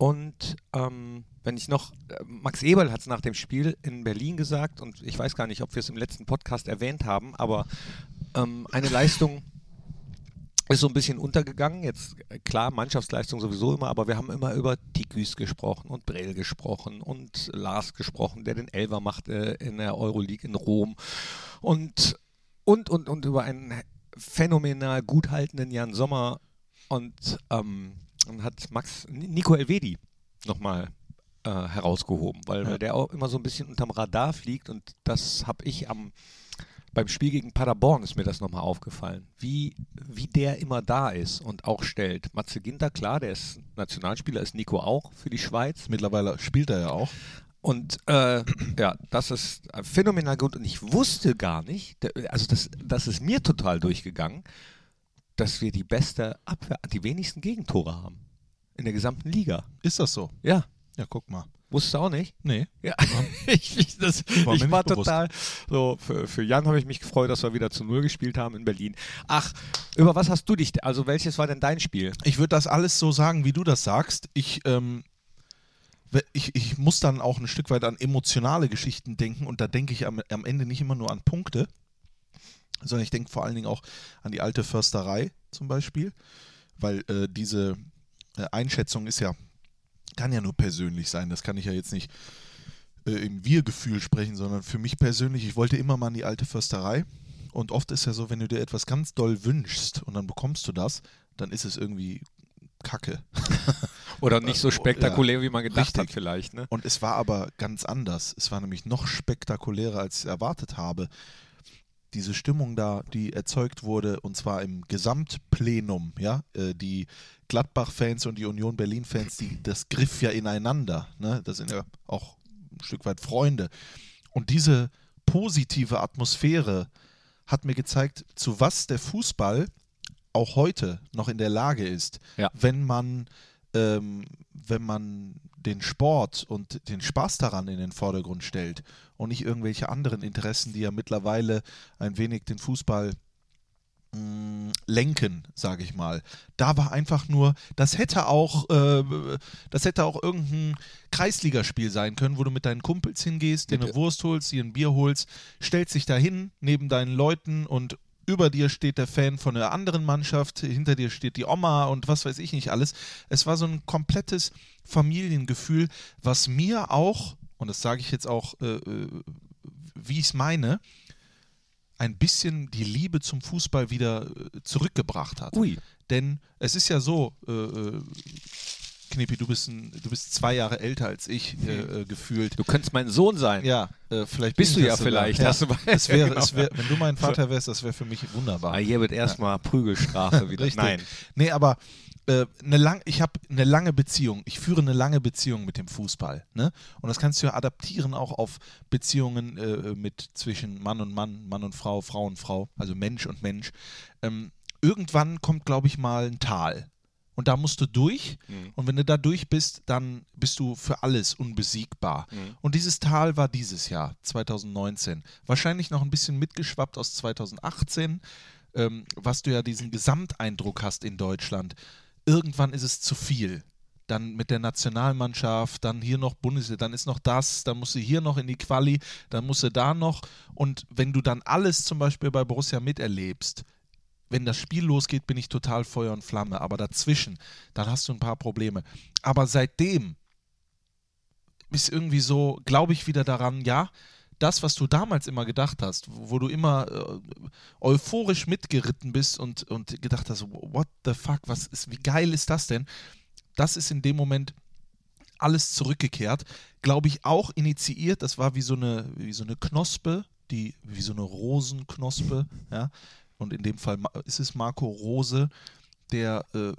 Und ähm, wenn ich noch, äh, Max Eberl hat es nach dem Spiel in Berlin gesagt, und ich weiß gar nicht, ob wir es im letzten Podcast erwähnt haben, aber ähm, eine Leistung ist so ein bisschen untergegangen. Jetzt klar, Mannschaftsleistung sowieso immer, aber wir haben immer über Tigüs gesprochen und Brell gesprochen und Lars gesprochen, der den Elver macht äh, in der Euroleague in Rom und und und und über einen phänomenal gut haltenden Jan Sommer und ähm, hat Max Nico Elvedi nochmal äh, herausgehoben, weil, Ja. weil der auch immer so ein bisschen unterm Radar fliegt und das habe ich am beim Spiel gegen Paderborn ist mir das nochmal aufgefallen, wie, wie der immer da ist und auch stellt. Matze Ginter, klar, der ist Nationalspieler, ist Nico auch für die Schweiz. Mittlerweile spielt er ja auch. Und äh, ja, das ist phänomenal gut. Und ich wusste gar nicht, also das, das ist mir total durchgegangen, dass wir die beste Abwehr, die wenigsten Gegentore haben. In der gesamten Liga. Ist das so? Ja, Ja, guck mal. wusstest du auch nicht? Nee. Ja, (laughs) ich, ich, das, War ich war total so. Für, für Jan habe ich mich gefreut, dass wir wieder zu Null gespielt haben in Berlin. Ach, über was hast du dich, also welches war denn dein Spiel? Ich würde das alles so sagen, wie du das sagst. Ich, ähm, ich, ich muss dann auch ein Stück weit an emotionale Geschichten denken und da denke ich am, am Ende nicht immer nur an Punkte, sondern ich denke vor allen Dingen auch an die alte Försterei zum Beispiel, weil äh, diese äh, Einschätzung ist ja, kann ja nur persönlich sein. Das kann ich ja jetzt nicht äh, im Wir-Gefühl sprechen, sondern für mich persönlich, ich wollte immer mal an die alte Försterei. Und oft ist ja so, wenn du dir etwas ganz doll wünschst und dann bekommst du das, dann ist es irgendwie Kacke. (laughs) Oder nicht so spektakulär, wie man gedacht Richtig. hat, vielleicht, ne? Und es war aber ganz anders. Es war nämlich noch spektakulärer, als ich erwartet habe. Diese Stimmung da, die erzeugt wurde, und zwar im Gesamtplenum, ja, äh, die Gladbach-Fans und die Union Berlin-Fans, die, das griff ja ineinander, ne? Das sind ja auch ein Stück weit Freunde. Und diese positive Atmosphäre hat mir gezeigt, zu was der Fußball auch heute noch in der Lage ist, Ja. wenn man ähm, wenn man den Sport und den Spaß daran in den Vordergrund stellt und nicht irgendwelche anderen Interessen, die ja mittlerweile ein wenig den Fußball mh, lenken, sage ich mal. Da war einfach nur, das hätte auch, äh, das hätte auch irgendein Kreisligaspiel sein können, wo du mit deinen Kumpels hingehst, dir eine Wurst holst, dir ein Bier holst, stellst dich da hin neben deinen Leuten und über dir steht der Fan von einer anderen Mannschaft, hinter dir steht die Oma und was weiß ich nicht alles. Es war so ein komplettes Familiengefühl, was mir auch, und das sage ich jetzt auch, äh, äh, wie ich es meine, ein bisschen die Liebe zum Fußball wieder äh, zurückgebracht hat. Ui. Denn es ist ja so, äh, äh, Knippi, du bist, ein, du bist zwei Jahre älter als ich äh, äh, gefühlt. Du könntest mein Sohn sein. Ja, äh, vielleicht Bist du ja vielleicht. Ja. Du es wär, genau. (laughs) es wär, wenn du mein Vater wärst, das wäre für mich wunderbar. Ah, hier wird erstmal Prügelstrafe wieder. Nein. Nee, aber äh, eine lang, ich habe eine lange Beziehung. Ich führe eine lange Beziehung mit dem Fußball. Ne? Und das kannst du ja adaptieren auch auf Beziehungen äh, mit zwischen Mann und Mann, Mann und Frau, Frau und Frau, also Mensch und Mensch. Ähm, irgendwann kommt, glaube ich, mal ein Tal. Und da musst du durch. Mhm. Und wenn du da durch bist, dann bist du für alles unbesiegbar. Mhm. Und dieses Tal war dieses Jahr, 2019. Wahrscheinlich noch ein bisschen mitgeschwappt aus 2018, ähm, was du ja diesen Gesamteindruck hast in Deutschland. Irgendwann ist es zu viel. Dann mit der Nationalmannschaft, dann hier noch Bundesliga, dann ist noch das, dann musst du hier noch in die Quali, dann musst du da noch. Und wenn du dann alles zum Beispiel bei Borussia miterlebst, wenn das Spiel losgeht, bin ich total Feuer und Flamme. Aber dazwischen, dann hast du ein paar Probleme. Aber seitdem ist irgendwie so, glaube ich wieder daran, ja, das, was du damals immer gedacht hast, wo, du immer äh, euphorisch mitgeritten bist und, und gedacht hast, what the fuck, was ist, wie geil ist das denn? Das ist in dem Moment alles zurückgekehrt. Glaube ich auch initiiert, das war wie so eine, wie so eine Knospe, die, wie so eine Rosenknospe, ja. Und in dem Fall ist es Marco Rose, der, äh,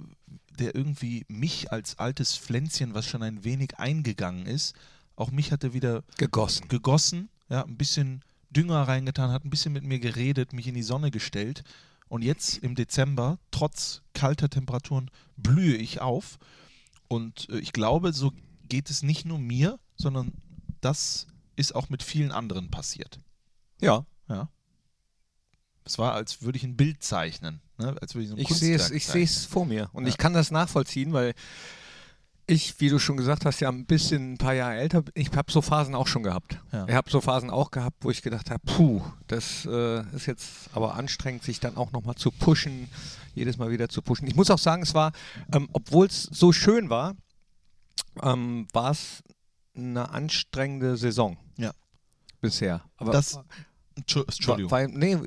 der irgendwie mich als altes Pflänzchen, was schon ein wenig eingegangen ist, auch mich hat er wieder Gegossen. gegossen, ja, ein bisschen Dünger reingetan, hat ein bisschen mit mir geredet, mich in die Sonne gestellt. Und jetzt im Dezember, trotz kalter Temperaturen, blühe ich auf. Und äh, ich glaube, so geht es nicht nur mir, sondern das ist auch mit vielen anderen passiert. Ja. Ja. Es war, als würde ich ein Bild zeichnen. Ne? Als würde ich so ein Ich sehe es ich sehe es vor mir. Und Ja. ich kann das nachvollziehen, weil ich, wie du schon gesagt hast, ja ein bisschen ein paar Jahre älter bin. Ich habe so Phasen auch schon gehabt. Ja. Ich habe so Phasen auch gehabt, wo ich gedacht habe, puh, das äh, ist jetzt aber anstrengend, sich dann auch nochmal zu pushen, jedes Mal wieder zu pushen. Ich muss auch sagen, es war, ähm, obwohl es so schön war, ähm, war es eine anstrengende Saison. Ja. Bisher. Aber Das- Entschu- Entschuldigung. weil, nee,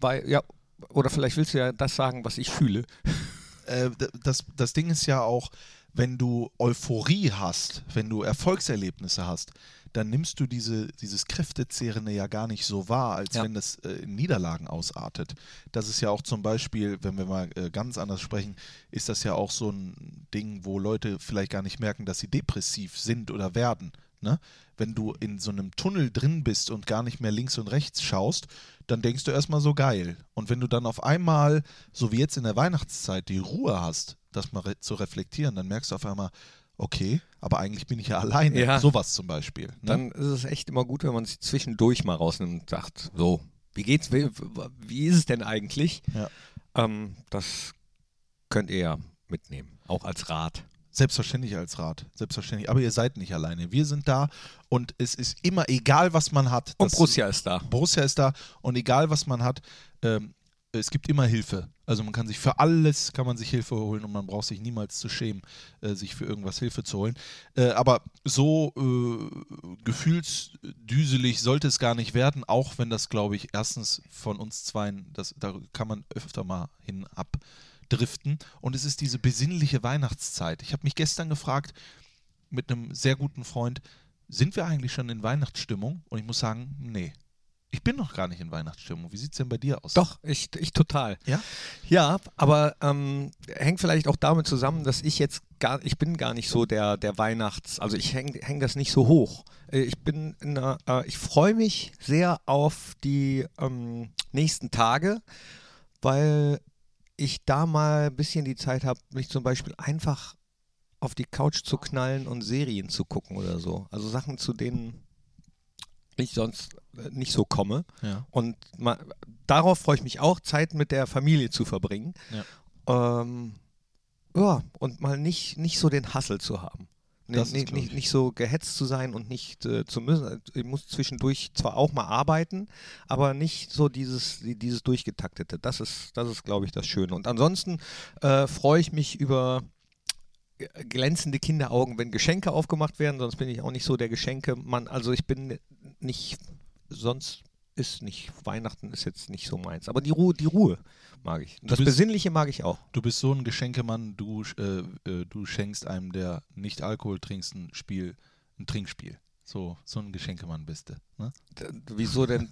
weil, ja, oder vielleicht willst du ja das sagen, was ich fühle. äh, das, das Ding ist ja auch, wenn du Euphorie hast, wenn du Erfolgserlebnisse hast, dann nimmst du diese, dieses Kräftezehrende ja gar nicht so wahr, als Ja. wenn das äh, in Niederlagen ausartet. Das ist ja auch zum Beispiel, wenn wir mal äh, ganz anders sprechen, ist das ja auch so ein Ding, wo Leute vielleicht gar nicht merken, dass sie depressiv sind oder werden. Ne? Wenn du in so einem Tunnel drin bist und gar nicht mehr links und rechts schaust, dann denkst du erstmal so geil. Und wenn du dann auf einmal, so wie jetzt in der Weihnachtszeit, die Ruhe hast, das mal re zu reflektieren, dann merkst du auf einmal, okay, aber eigentlich bin ich ja (laughs) alleine. Ja. Sowas zum Beispiel. Ne? Dann ist es echt immer gut, wenn man sich zwischendurch mal rausnimmt und sagt, so, wie geht's, wie, wie ist es denn eigentlich? Ja. Ähm, das könnt ihr ja mitnehmen, auch als Rat. Selbstverständlich als Rat. Selbstverständlich. Aber ihr seid nicht alleine. Wir sind da und es ist immer egal, was man hat. Und Borussia ist da. Borussia ist da und egal was man hat, ähm, es gibt immer Hilfe. Also man kann sich für alles kann man sich Hilfe holen und man braucht sich niemals zu schämen, äh, sich für irgendwas Hilfe zu holen. Äh, aber so äh, gefühlsdüselig sollte es gar nicht werden, auch wenn das, glaube ich, erstens von uns zweien, das, da kann man öfter mal hin abdriften. Und es ist diese besinnliche Weihnachtszeit. Ich habe mich gestern gefragt mit einem sehr guten Freund, sind wir eigentlich schon in Weihnachtsstimmung? Und ich muss sagen, nee. Ich bin noch gar nicht in Weihnachtsstimmung. Wie sieht es denn bei dir aus? Doch, ich, ich total. Ja? Ja, aber ähm, hängt vielleicht auch damit zusammen, dass ich jetzt gar, ich bin gar nicht so der, der Weihnachts, also ich hänge häng das nicht so hoch. Äh, Ich bin, in einer, äh, ich freue mich sehr auf die ähm, nächsten Tage, weil ich da mal ein bisschen die Zeit habe, mich zum Beispiel einfach auf die Couch zu knallen und Serien zu gucken oder so. Also Sachen, zu denen ich sonst äh, nicht so komme. Ja. Und ma, darauf freue ich mich auch, Zeit mit der Familie zu verbringen. Ja, ähm, ja und mal nicht, nicht so den Hassel zu haben. Das nicht, ich. nicht so gehetzt zu sein und nicht äh, zu müssen. Ich muss zwischendurch zwar auch mal arbeiten, aber nicht so dieses, die- dieses durchgetaktete. Das ist, das ist, glaube ich, das Schöne. Und ansonsten äh, freue ich mich über glänzende Kinderaugen, wenn Geschenke aufgemacht werden, sonst bin ich auch nicht so der Geschenkemann. Also ich bin nicht, sonst ist nicht, Weihnachten ist jetzt nicht so meins. Aber die Ruhe, die Ruhe mag ich. Und Das bist- Besinnliche mag ich auch. Du bist so ein Geschenkemann, du, äh, äh, du schenkst einem, der nicht Alkohol trinkt, ein Spiel, ein Trinkspiel. So, so ein Geschenkemann bist du. Ne? Wieso denn?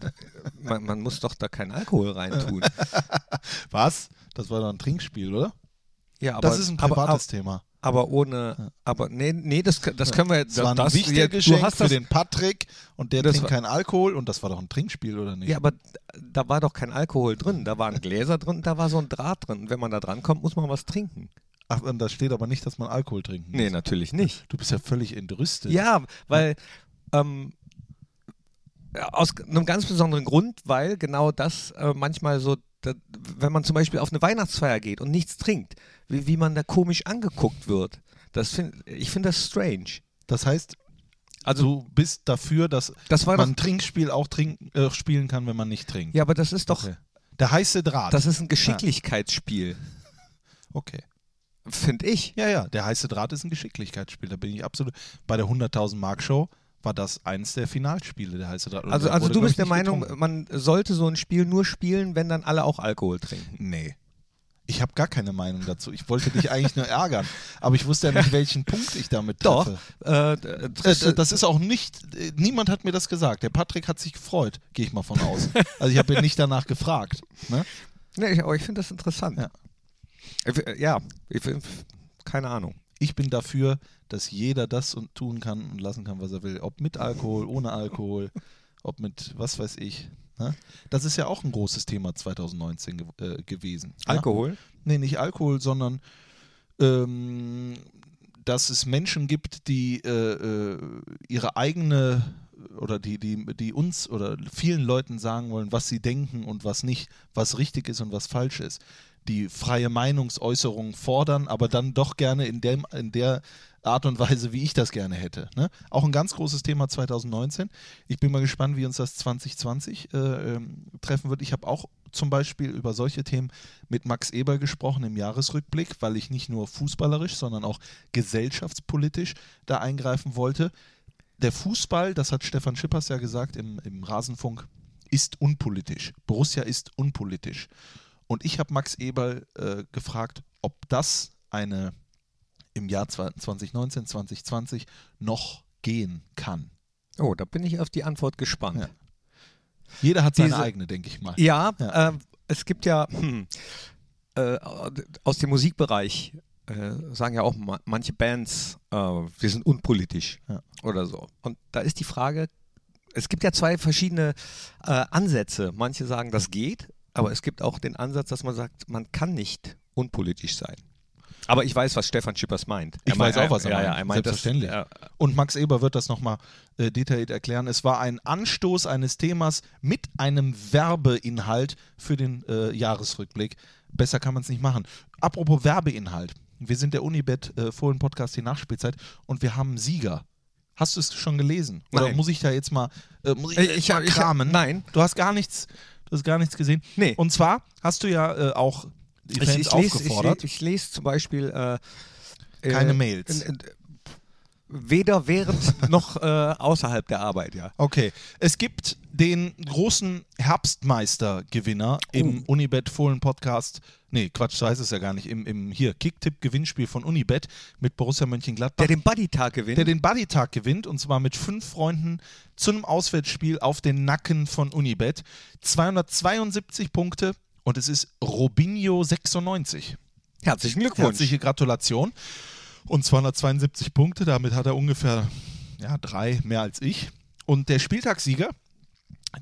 man, man muss doch da keinen Alkohol reintun. (laughs) Was? Das war doch ein Trinkspiel, oder? Ja, aber, das ist ein aber, privates Thema. aber ohne, aber nee, nee, das, das können wir, Das war ein das, wichtiges ja, Geschenk du hast für das, den Patrick und der Das trinkt war- keinen Alkohol und das war doch ein Trinkspiel, oder nicht? Ja, aber da war doch kein Alkohol drin. Da waren Gläser drin, da war so ein Draht drin. Und wenn man da dran kommt, muss man was trinken. Ach, und da steht aber nicht, dass man Alkohol trinken muss. Nee, natürlich nicht. Du bist ja völlig entrüstet. Ja, weil ähm, aus einem ganz besonderen Grund, weil genau das äh, manchmal so, da, wenn man zum Beispiel auf eine Weihnachtsfeier geht und nichts trinkt, wie, wie man da komisch angeguckt wird. Das find, ich finde das strange. Das heißt, Also du bist dafür, dass das war man doch, ein Trinkspiel auch trinken, äh, spielen kann, wenn man nicht trinkt. ja, aber das ist doch, Okay. Der heiße Draht. das ist ein Geschicklichkeitsspiel, okay. finde ich. Ja, ja, der heiße Draht ist ein Geschicklichkeitsspiel. Da bin ich absolut. Bei der 100.000 Mark Show war das eins der Finalspiele, der heiße Draht. Also, also du bist der Meinung, getrunken. man sollte so ein Spiel nur spielen, wenn dann alle auch Alkohol trinken. Nee. Ich habe gar keine Meinung dazu. Ich wollte dich eigentlich nur ärgern. (laughs) Aber ich wusste ja nicht, welchen Punkt ich damit Doch. treffe. Äh, Äh, du- das ist auch nicht, äh, niemand hat mir das gesagt. Der Patrick hat sich gefreut, gehe ich mal von aus. (laughs) Also ich habe ihn nicht danach gefragt. Ne? Nee, ich- aber ich finde das interessant. Ja. Ich- Ja, ich, keine Ahnung. Ich bin dafür, dass jeder das und tun kann und lassen kann, was er will. Ob mit Alkohol, ohne Alkohol. ob mit was weiß ich. Ne? Das ist ja auch ein großes Thema 2019 ge äh, gewesen. ja? Alkohol? Nee, nicht Alkohol, sondern ähm, dass es Menschen gibt, die äh, äh, ihre eigene oder die, die, die uns oder vielen Leuten sagen wollen, was sie denken und was nicht, was richtig ist und was falsch ist. Die freie Meinungsäußerung fordern, aber dann doch gerne in, dem, in der Art und Weise, wie ich das gerne hätte. Ne? Auch ein ganz großes Thema 2019. Ich bin mal gespannt, wie uns das 2020 äh, ähm, treffen wird. Ich habe auch zum Beispiel über solche Themen mit Max Eber gesprochen im Jahresrückblick, weil ich nicht nur fußballerisch, sondern auch gesellschaftspolitisch da eingreifen wollte. Der Fußball, das hat Stefan Schippers ja gesagt im, im Rasenfunk, ist unpolitisch. Borussia ist unpolitisch. Und ich habe Max Eberl äh, gefragt, ob das eine im Jahr 2019, 2020 noch gehen kann. Oh, da bin ich auf die Antwort gespannt. Ja. Jeder hat seine Diese- eigene, denke ich mal. Ja, Ja. Äh, es gibt ja hm, äh, aus dem Musikbereich äh, sagen ja auch ma manche Bands, äh, wir sind unpolitisch Ja. oder so. Und da ist die Frage, es gibt ja zwei verschiedene äh, Ansätze. Manche sagen, das geht, aber es gibt auch den Ansatz, dass man sagt, man kann nicht unpolitisch sein. Aber ich weiß, was Stefan Schippers meint. Ich Er meint- weiß auch, was er ja, meint. Ja, meint das, Selbstverständlich. ja, Und Max Eber wird das nochmal äh, detailliert erklären. Es war ein Anstoß eines Themas mit einem Werbeinhalt für den äh, Jahresrückblick. Besser kann man es nicht machen. Apropos Werbeinhalt. Wir sind der Unibet äh, Fohlen Podcast die Nachspielzeit und wir haben Sieger. Hast du es schon gelesen? Oder Nein. muss ich da jetzt mal, äh, muss ich, Ich- jetzt ich mal hab- ich kramen? nein. Du hast gar nichts, du hast gar nichts gesehen. Nee. Und zwar hast du ja äh, auch die Fans ich, ich, lese, ich, aufgefordert. le- ich lese zum Beispiel äh, Keine äh, Mails. n- Weder während (laughs) noch äh, außerhalb der Arbeit, ja. Okay, es gibt den großen Herbstmeister-Gewinner im Unibet Fohlen Podcast. Nee, Quatsch, so heißt es ja gar nicht. Im, im hier Kicktipp-Gewinnspiel von Unibet mit Borussia Mönchengladbach. Der den Buddy-Tag gewinnt. der den Buddy-Tag gewinnt und zwar mit fünf Freunden zu einem Auswärtsspiel auf den Nacken von Unibet. 272 Punkte und es ist Robinho 96. Herzlichen Glückwunsch. Herzliche Gratulation. Und 272 Punkte, damit hat er ungefähr ja, drei mehr als ich. Und der Spieltagssieger,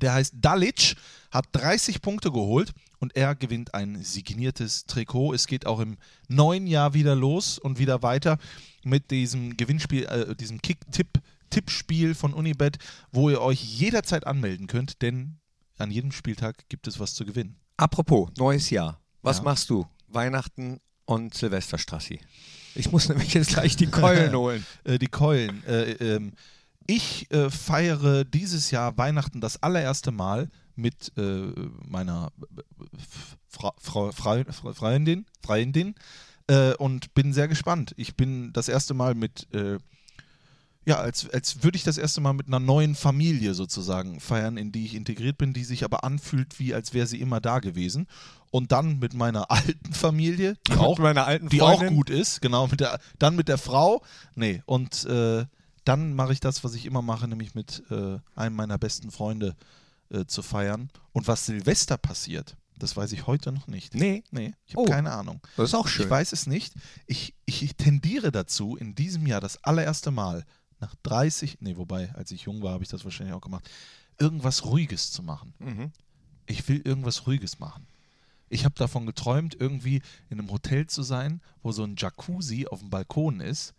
der heißt Dalic, hat 30 Punkte geholt und er gewinnt ein signiertes Trikot. Es geht auch im neuen Jahr wieder los und wieder weiter mit diesem Gewinnspiel, äh, diesem Kick-Tipp-Tippspiel von Unibet, wo ihr euch jederzeit anmelden könnt, denn an jedem Spieltag gibt es was zu gewinnen. Apropos, neues Jahr. Was Ja. machst du? Weihnachten und Silvesterstrassi. Ich muss (laughs) nämlich jetzt gleich die Keulen (laughs) holen. äh, die Keulen. Äh, ähm, ich äh, feiere dieses Jahr Weihnachten das allererste Mal mit äh, meiner Fra Frau, Frau, Frau, Freundin, Freundin äh, und bin sehr gespannt. Ich bin das erste Mal mit, äh, ja, als, als würde ich das erste Mal mit einer neuen Familie sozusagen feiern, in die ich integriert bin, die sich aber anfühlt, wie als wäre sie immer da gewesen. Und dann mit meiner (laughs) alten Familie, die auch Mit meiner alten die auch gut ist, genau, mit der, dann mit der Frau, nee, und äh, dann mache ich das, was ich immer mache, nämlich mit äh, einem meiner besten Freunde äh, zu feiern. Und was Silvester passiert, das weiß ich heute noch nicht. Nee, Nee, ich habe Oh. keine Ahnung. das ist auch schön. Ich weiß es nicht. Ich, ich tendiere dazu, in diesem Jahr das allererste Mal nach 30, nee, wobei, als ich jung war, habe ich das wahrscheinlich auch gemacht, irgendwas Ruhiges zu machen. Mhm. Ich will irgendwas Ruhiges machen. Ich habe davon geträumt, irgendwie in einem Hotel zu sein, wo so ein Jacuzzi auf dem Balkon ist.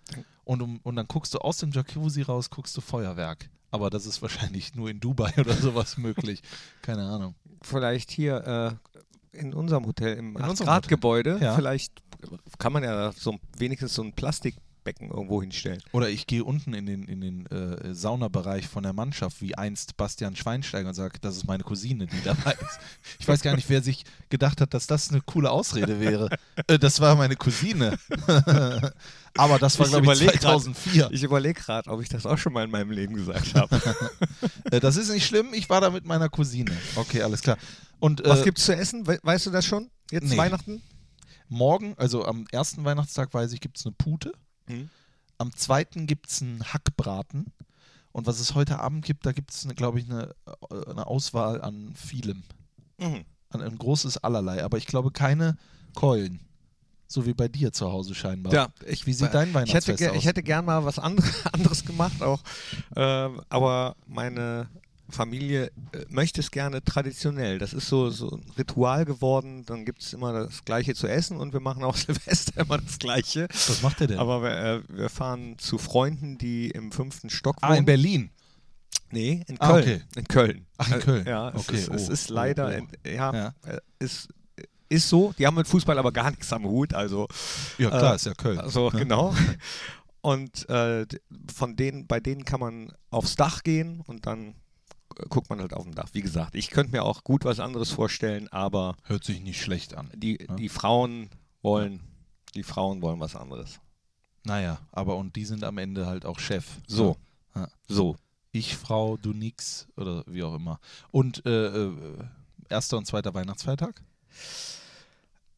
Und, um, und dann guckst du aus dem Jacuzzi raus, guckst du Feuerwerk. Aber das ist wahrscheinlich nur in Dubai (laughs) oder sowas möglich. Keine Ahnung. Vielleicht hier äh, in unserem Hotel, im 8-Grad-Gebäude, Ja. vielleicht kann man ja so wenigstens so ein Plastikbecken irgendwo hinstellen. Oder ich gehe unten in den, in den äh, Saunabereich von der Mannschaft, wie einst Bastian Schweinsteiger und sage, das ist meine Cousine, die dabei ist. Ich weiß gar nicht, wer sich gedacht hat, dass das eine coole Ausrede wäre. äh, das war meine Cousine. (laughs) Aber das war, Ich glaube ich, überleg grad. 2004. Ich überlege gerade, ob ich das auch schon mal in meinem Leben gesagt habe. (laughs) Äh, das ist nicht schlimm, ich war da mit meiner Cousine. Okay, alles klar. Und Was äh, gibt's zu essen? We weißt du das schon? Jetzt Nee. Weihnachten? morgen, also am ersten Weihnachtstag, weiß ich, gibt es eine Pute. Mhm. Am zweiten gibt es einen Hackbraten. Und was es heute Abend gibt, da gibt es, glaube ich, eine, äh, eine Auswahl an vielem. Mhm. An ein großes Allerlei. Aber ich glaube keine Keulen. So wie bei dir zu Hause scheinbar. Ja, ich, Wie sieht dein ich hätte, Weihnachtsfest aus? ich hätte gern mal was andere, (laughs) anderes gemacht auch. Ähm, aber meine Familie äh, möchte es gerne traditionell. Das ist so, so ein Ritual geworden. Dann gibt es immer das Gleiche zu essen und wir machen auch (laughs) Silvester immer das Gleiche. Was macht ihr denn? Aber wir, äh, wir fahren zu Freunden, die im fünften Stock ah, wohnen. in Berlin. Nee, in Köln. Ah, okay. In Köln. Ach, in Köln. Äh, ja, es, Okay, ist, es oh, ist oh, leider, oh. in- ja, Ja. äh, ist, ist so. Die haben mit Fußball aber gar nichts am Hut. Also, Ja, klar, Äh, ist ja Köln. also Ne? genau. Und äh, von denen, bei denen kann man aufs Dach gehen und dann guckt man halt auf dem Dach. Wie gesagt, ich könnte mir auch gut was anderes vorstellen, aber Hört sich nicht schlecht an. die, Ja. die Frauen wollen, die Frauen wollen was anderes. Naja, aber und die sind am Ende halt auch Chef. So. Ja. So. Ich, Frau, du nix oder wie auch immer. Und äh, äh, erster und zweiter Weihnachtsfeiertag?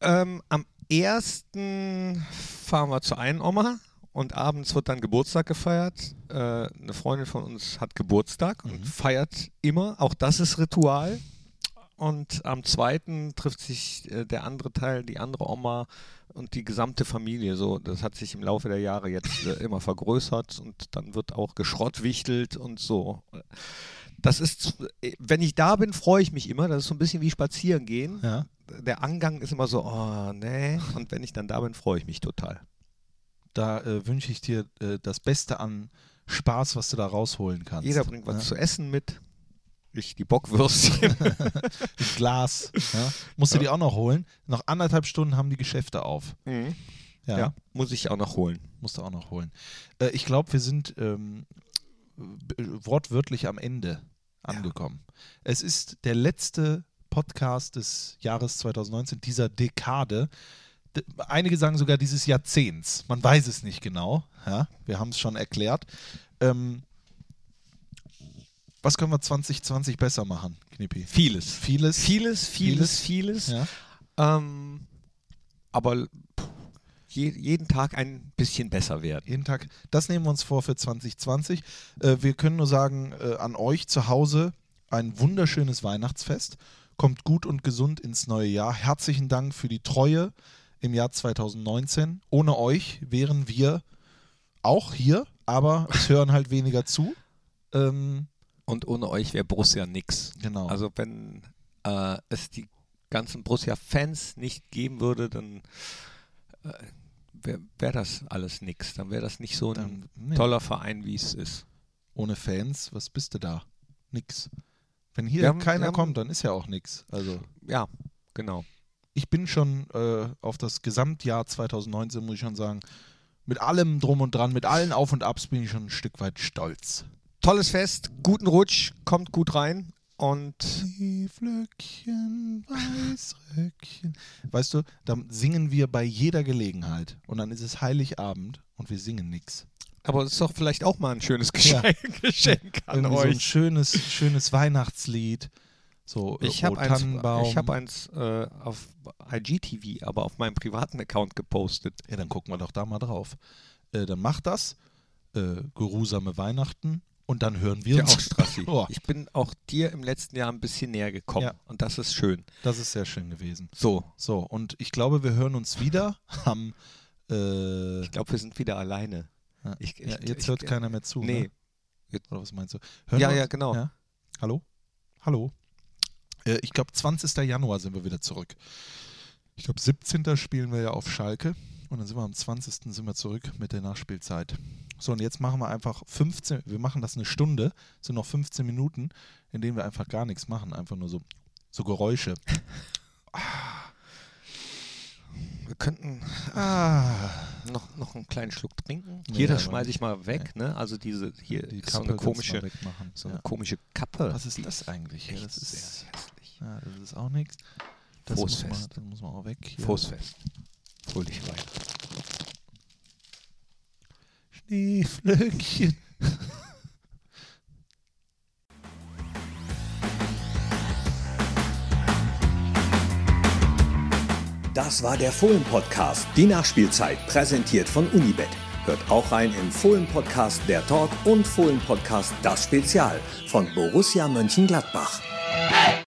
Ähm, am ersten fahren wir zur einen Oma und abends wird dann Geburtstag gefeiert. Äh, eine Freundin von uns hat Geburtstag und Mhm. feiert immer. Auch das ist Ritual. Und am zweiten trifft sich äh, der andere Teil, die andere Oma und die gesamte Familie. So, das hat sich im Laufe der Jahre jetzt äh, immer vergrößert und dann wird auch geschrottwichtelt und so. Das ist, äh, wenn ich da bin, freue ich mich immer. Das ist so ein bisschen wie spazieren gehen Ja. der Angang ist immer so, oh, nee. Und wenn ich dann da bin, freue ich mich total. Da äh, wünsche ich dir äh, das Beste an Spaß, was du da rausholen kannst. Jeder bringt was ja. zu essen mit. Ich die Bockwürstchen. (laughs) Ein Glas. ja. (laughs) Musst du die auch noch holen. Noch anderthalb Stunden haben die Geschäfte auf. Mhm. Ja. ja. muss ich auch noch holen. Musst du auch noch holen. Äh, ich glaube, wir sind ähm, b- wortwörtlich am Ende angekommen. Es ist der letzte Podcast des Jahres 2019, dieser Dekade. Einige sagen sogar dieses Jahrzehnts. Man weiß es nicht genau. Ja? Wir haben es schon erklärt. Ähm, was können wir 2020 besser machen, Knippi? Vieles. Vieles. Vieles, vieles, vieles. Ja. Ähm, aber pff, je, jeden Tag ein bisschen besser werden. Jeden Tag. Das nehmen wir uns vor für 2020. Äh, wir können nur sagen, äh, an euch zu Hause ein wunderschönes Weihnachtsfest. Kommt gut und gesund ins neue Jahr. Herzlichen Dank für die Treue im Jahr 2019. Ohne euch wären wir auch hier, aber es hören halt weniger zu. Ähm, Und ohne euch wäre Borussia nix. genau. Also wenn äh, es die ganzen Borussia-Fans nicht geben würde, dann äh, wäre wär das alles nix. Dann wäre das nicht so ein Dann, nee, toller Verein, wie es ist. ohne Fans, was bist du da? Nix. Wenn hier haben- keiner haben- kommt, dann ist ja auch nix. Also. Ja, genau. Ich bin schon äh, auf das Gesamtjahr 2019, muss ich schon sagen, mit allem drum und dran, mit allen Auf und Abs bin ich schon ein Stück weit stolz. Tolles Fest, guten Rutsch, kommt gut rein und Flöckchen, Weißröckchen. Weißt du, da singen wir bei jeder Gelegenheit. Und dann ist es Heiligabend und wir singen nichts. aber das ist doch vielleicht auch mal ein schönes Ja. Geschenk, (laughs) Geschenk an Irgendwie so ein euch. schönes, schönes Weihnachtslied. So, äh, Ich habe eins, ich hab eins äh, auf IGTV, aber auf meinem privaten Account gepostet. Ja, dann gucken wir doch da mal drauf. Äh, dann macht das. Äh, geruhsame Weihnachten. Und dann hören wir Ja, uns. auch Strassi. (laughs) Oh, Ich bin auch dir im letzten Jahr ein bisschen näher gekommen Ja. und das ist schön. das ist sehr schön gewesen. So, So, und ich glaube, wir hören uns wieder (laughs) am. Äh, ich glaube, wir sind wieder alleine. ja, ich- ja, ich- jetzt ich- hört keiner mehr zu. Nee, Ne? Oder was meinst du? Ja, wir ja, uns? genau. Ja? Hallo? Hallo? Äh, ich glaube, 20. Januar sind wir wieder zurück. Ich glaube, 17. spielen wir ja auf Schalke. Und dann sind wir am 20. sind wir zurück mit der Nachspielzeit. So, und jetzt machen wir einfach 15, wir machen das eine Stunde, sind noch 15 Minuten, in denen wir einfach gar nichts machen, einfach nur so, so Geräusche. (laughs) wir könnten Ah, noch, noch einen kleinen Schluck trinken. Nee, hier, das schmeiße ich mal weg, ne? Also diese hier die ist so eine komische, so eine ja. komische Kappe. Was ist das eigentlich? hier? Das ist, sehr hässlich. ja, das ist auch nichts. Das Frohes muss man, muss man auch weg. Hier. Fußfest. Fröhlich weiter. Schneeflöckchen. (laughs) Das war der Fohlen-Podcast, die Nachspielzeit, präsentiert von Unibet. Hört auch rein im Fohlen-Podcast Der Talk und Fohlen-Podcast Das Spezial von Borussia Mönchengladbach.